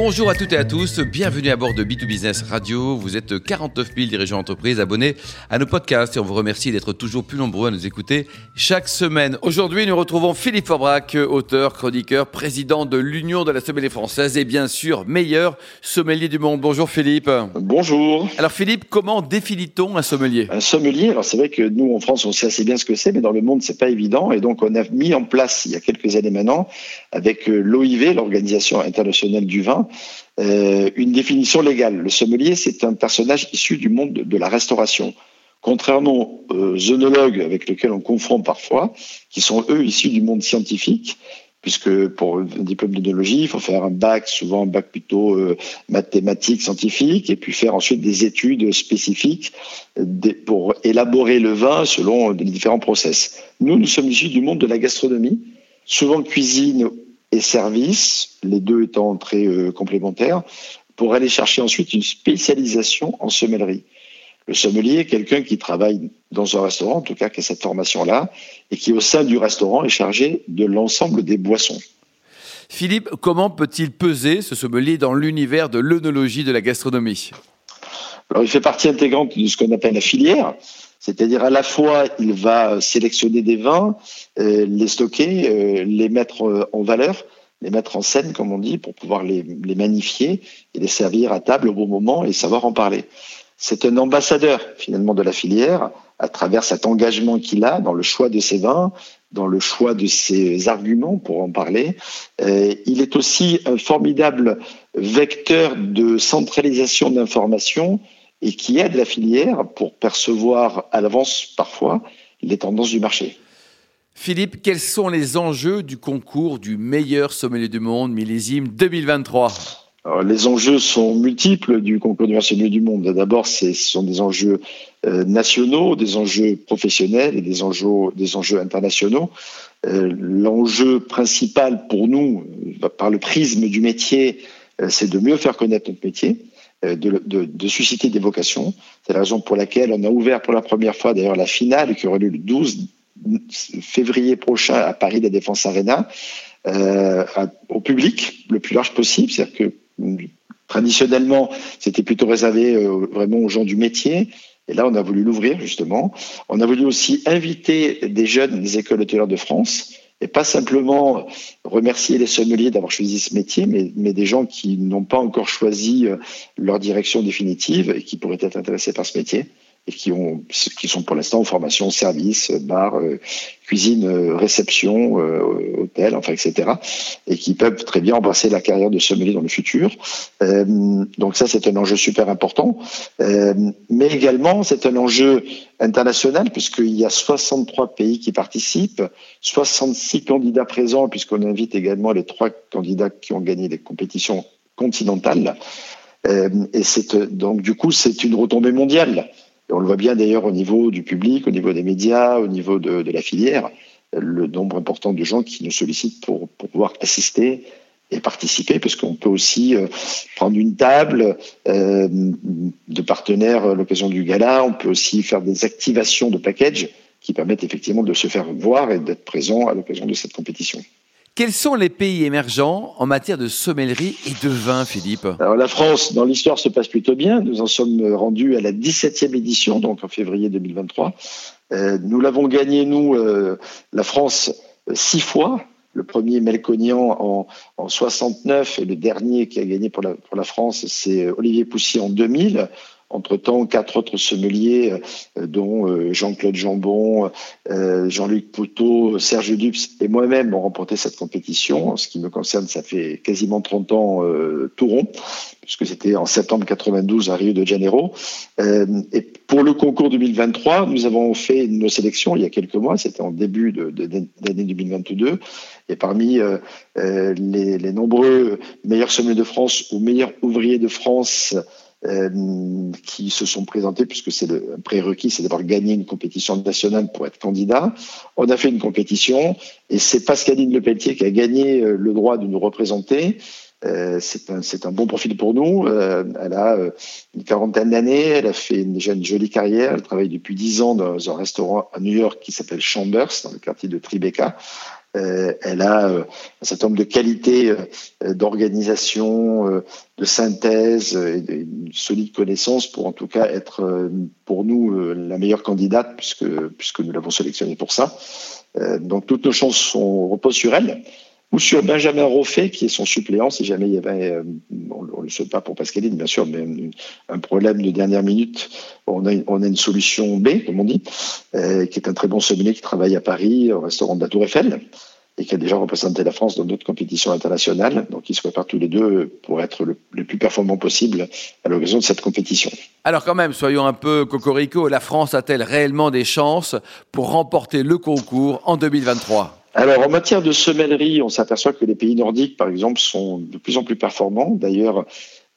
Bonjour à toutes et à tous, bienvenue à bord de B2Business Radio. Vous êtes 49 000 dirigeants d'entreprise abonnés à nos podcasts et on vous remercie d'être toujours plus nombreux à nous écouter chaque semaine. Aujourd'hui, nous retrouvons Philippe Forbrac, auteur, chroniqueur, président de l'Union de la sommelier française et bien sûr meilleur sommelier du monde. Bonjour Philippe. Bonjour. Alors Philippe, comment définit-on un sommelier? Un sommelier, alors c'est vrai que nous en France on sait assez bien ce que c'est, mais dans le monde c'est pas évident et donc on a mis en place il y a quelques années maintenant avec euh, l'OIV, l'Organisation internationale du vin, euh, une définition légale. Le sommelier, c'est un personnage issu du monde de la restauration. Contrairement aux œnologues avec lesquels on confond parfois, qui sont eux issus du monde scientifique, puisque pour un diplôme d'œnologie, il faut faire un bac, souvent un bac plutôt euh, mathématique, scientifique, et puis faire ensuite des études spécifiques pour élaborer le vin selon les différents process. Nous, nous sommes issus du monde de la gastronomie, souvent cuisine et service, les deux étant très euh, complémentaires, pour aller chercher ensuite une spécialisation en sommellerie. Le sommelier est quelqu'un qui travaille dans un restaurant, en tout cas qui a cette formation-là, et qui au sein du restaurant est chargé de l'ensemble des boissons. Philippe, comment peut-il peser ce sommelier dans l'univers de l'œnologie de la gastronomie? Alors, il fait partie intégrante de ce qu'on appelle la filière, c'est-à-dire à la fois il va sélectionner des vins, euh, les stocker, euh, les mettre euh, en valeur, les mettre en scène comme on dit, pour pouvoir les, les magnifier et les servir à table au bon moment et savoir en parler. C'est un ambassadeur finalement de la filière à travers cet engagement qu'il a dans le choix de ses vins, dans le choix de ses arguments pour en parler. il est aussi un formidable vecteur de centralisation d'informations et qui aide la filière pour percevoir à l'avance parfois les tendances du marché. Philippe, quels sont les enjeux du concours du meilleur sommelier du monde millésime 2023 les enjeux sont multiples du concours du meilleur sommelier du monde. D'abord, ce sont des enjeux euh, nationaux, des enjeux professionnels et des enjeux, des enjeux internationaux. Euh, l'enjeu principal pour nous, euh, par le prisme du métier, c'est de mieux faire connaître notre métier de, de, susciter des vocations. C'est la raison pour laquelle on a ouvert pour la première fois d'ailleurs la finale qui aurait lieu le 12 février prochain à Paris la Défense Arena euh, au public le plus large possible. C'est-à-dire que traditionnellement c'était plutôt réservé euh, vraiment aux gens du métier. Et là, on a voulu l'ouvrir justement. On a voulu aussi inviter des jeunes des écoles hôtelières de France et pas simplement remercier les sommeliers d'avoir choisi ce métier, mais, des gens qui n'ont pas encore choisi euh, leur direction définitive et qui pourraient être intéressés par ce métier et qui, ont, qui sont pour l'instant en formation service, bar, euh, cuisine, euh, réception, euh, hôtel, enfin, etc. Et qui peuvent très bien embrasser la carrière de sommelier dans le futur. donc ça, c'est un enjeu super important. mais également, c'est un enjeu international puisqu'il y a 63 pays qui participent, 66 candidats présents puisqu'on invite également les trois candidats qui ont gagné des compétitions continentales. et donc du coup, c'est une retombée mondiale. Et on le voit bien d'ailleurs au niveau du public, au niveau des médias, au niveau de, la filière, le nombre important de gens qui nous sollicitent pour, pouvoir assister et participer, parce qu'on peut aussi euh, prendre une table euh, de partenaires à l'occasion du gala, on peut aussi faire des activations de package qui permettent effectivement de se faire voir et d'être présent à l'occasion de cette compétition. Quels sont les pays émergents en matière de sommellerie et de vin, Philippe la France, dans l'histoire, se passe plutôt bien. Nous en sommes rendus à la 17e édition, donc en février 2023. Euh, nous l'avons gagné, nous, euh, la France, six fois. Le premier Melconian en, en 69 et le dernier qui a gagné pour la, pour la France, c'est Olivier Poussy en 2000. Entre-temps, quatre autres sommeliers, euh, dont euh, Jean-Claude Jambon, euh, Jean-Luc Poutot, Serge Dups et moi-même ont remporté cette compétition. En ce qui me concerne, ça fait quasiment 30 ans tout rond, puisque c'était en septembre 92 à Rio de Janeiro. Et pour le concours 2023, nous avons fait nos sélections il y a quelques mois, c'était en début d'année 2022. Et parmi les, les nombreux meilleurs sommeliers de France ou meilleurs ouvriers de France, euh, qui se sont présentés, puisque c'est le prérequis, c'est d'avoir gagné une compétition nationale pour être candidat. On a fait une compétition et c'est Pascaline Lepelletier qui a gagné euh, le droit de nous représenter. Euh, c'est un, bon profil pour nous. Elle a euh, une quarantaine d'années, elle a fait déjà une jolie carrière. Elle travaille depuis dix ans dans un restaurant à New York qui s'appelle Chambers, dans le quartier de Tribeca. Euh, elle a un certain nombre de qualités d'organisation, de synthèse et une solide connaissance pour en tout cas être pour nous la meilleure candidate puisque, puisque nous l'avons sélectionnée pour ça. donc toutes nos chances reposent sur elle ou sur Benjamin Roffet, qui est son suppléant, si jamais il y avait, euh, on ne le souhaite pas pour Pascaline, bien sûr, mais un problème de dernière minute, on a, une solution B, comme on dit, euh, qui est un très bon sommelier qui travaille à Paris, au restaurant de la Tour Eiffel, et qui a déjà représenté la France dans d'autres compétitions internationales. Donc, ils se préparent tous les deux pour être le plus performant possible à l'occasion de cette compétition. Alors, quand même, soyons un peu cocorico, la France a-t-elle réellement des chances pour remporter le concours en 2023 alors, en matière de semellerie, on s'aperçoit que les pays nordiques, par exemple, sont de plus en plus performants. D'ailleurs,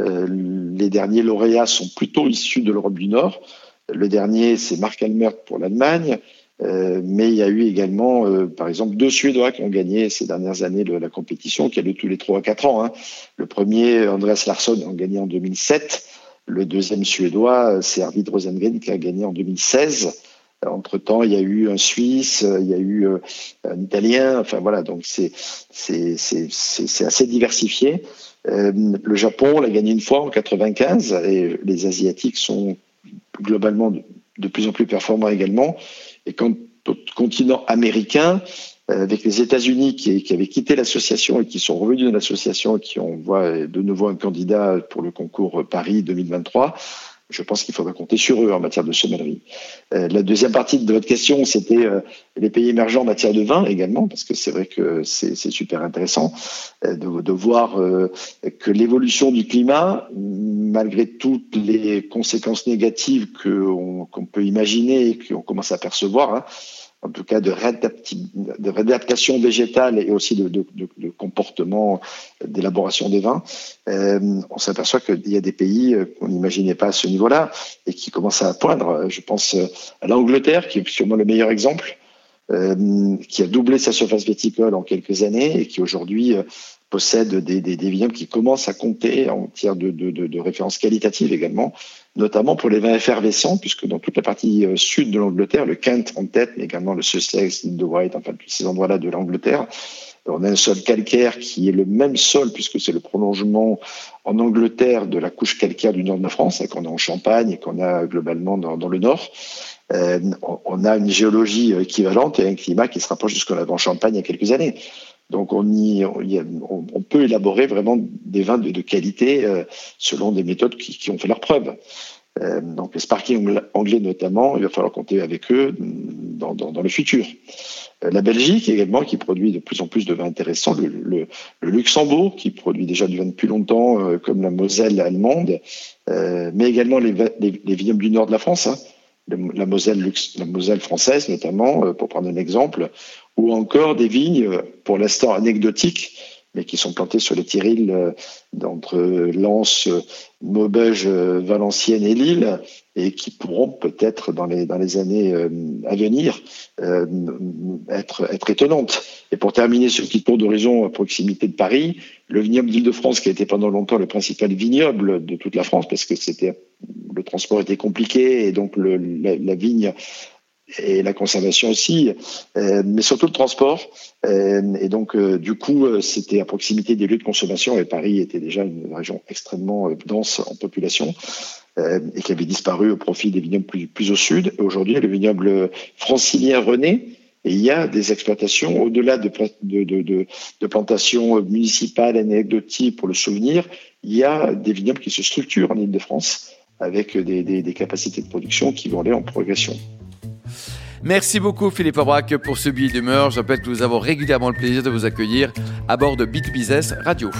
euh, les derniers lauréats sont plutôt issus de l'Europe du Nord. Le dernier, c'est Marc Almert pour l'Allemagne. Euh, mais il y a eu également, euh, par exemple, deux Suédois qui ont gagné ces dernières années de la compétition, qui a lieu tous les trois à quatre ans. Hein. Le premier, Andreas Larsson, a gagné en 2007. Le deuxième Suédois, c'est Arvid Rosengren, qui a gagné en 2016. Entre-temps, il y a eu un Suisse, il y a eu euh, un Italien, enfin voilà, donc c'est assez diversifié. Euh, le Japon l'a gagné une fois en 95 et les Asiatiques sont globalement de, plus en plus performants également. Et quant au continent américain, euh, avec les États-Unis qui, qui, avaient quitté l'association et qui sont revenus dans l'association et qui ont voit de nouveau un candidat pour le concours Paris 2023, je pense qu'il faudra compter sur eux en matière de sommellerie. Euh, la deuxième partie de votre question, c'était euh, les pays émergents en matière de vin également, parce que c'est vrai que c'est super intéressant euh, de, voir que l'évolution du climat, malgré toutes les conséquences négatives qu'on peut imaginer et qu'on commence à percevoir, hein, en tout cas de, réadaptation végétale et aussi de, de, de comportement d'élaboration des vins, euh, on s'aperçoit qu'il y a des pays euh, qu'on n'imaginait pas à ce niveau-là et qui commencent à poindre. Je pense euh, à l'Angleterre, qui est sûrement le meilleur exemple, euh, qui a doublé sa surface viticole en quelques années et qui aujourd'hui euh, possède des, des, vignobles qui commencent à compter en matière de, de, de, références qualitatives également, notamment pour les vins effervescents, puisque dans toute la partie euh, sud de l'Angleterre, le Kent en tête, mais également le Sussex, l'île de White, enfin tous ces endroits-là de l'Angleterre, on a un sol calcaire qui est le même sol, puisque c'est le prolongement en Angleterre de la couche calcaire du nord de la France, qu'on a en Champagne et qu'on a globalement dans, dans le nord. Euh, on a une géologie équivalente et un climat qui se rapproche de ce qu'on avait en Champagne il y a quelques années. Donc on, y, on, peut élaborer vraiment des vins de, qualité euh, selon des méthodes qui, ont fait leur preuve. Euh, donc les sparkling anglais notamment, il va falloir compter avec eux dans, le futur. Euh, la Belgique également qui produit de plus en plus de vins intéressants, le, Luxembourg qui produit déjà du vin depuis longtemps euh, comme la Moselle allemande, mais également les, les, du nord de la France. Hein, la Moselle, française notamment, euh, pour prendre un exemple, ou encore des vignes, euh, pour l'instant anecdotiques, mais qui sont plantées sur les Tyrils euh, d'entre Lens, Maubeuge, Valenciennes et Lille, et qui pourront peut-être dans les, dans les années à venir être, être étonnantes. Et pour terminer ce petit tour d'horizon à proximité de Paris, le vignoble d'Île-de-France, qui a été pendant longtemps le principal vignoble de toute la France, parce que c'était le transport était compliqué et donc la, vigne et la conservation aussi, euh, mais surtout le transport. Euh, et donc, euh, du coup, c'était à proximité des lieux de consommation et Paris était déjà une région extrêmement dense en population et qui avait disparu au profit des vignobles plus, au sud. Aujourd'hui, le vignoble francilien René, et il y a des exploitations au-delà de, plantations municipales anecdotiques pour le souvenir. Il y a des vignobles qui se structurent en Ile-de-France avec des, capacités de production qui vont aller en progression. Merci beaucoup Philippe Aubrac pour ce billet d'humeur. Je rappelle que nous avons régulièrement le plaisir de vous accueillir à bord de Bit Business Radio.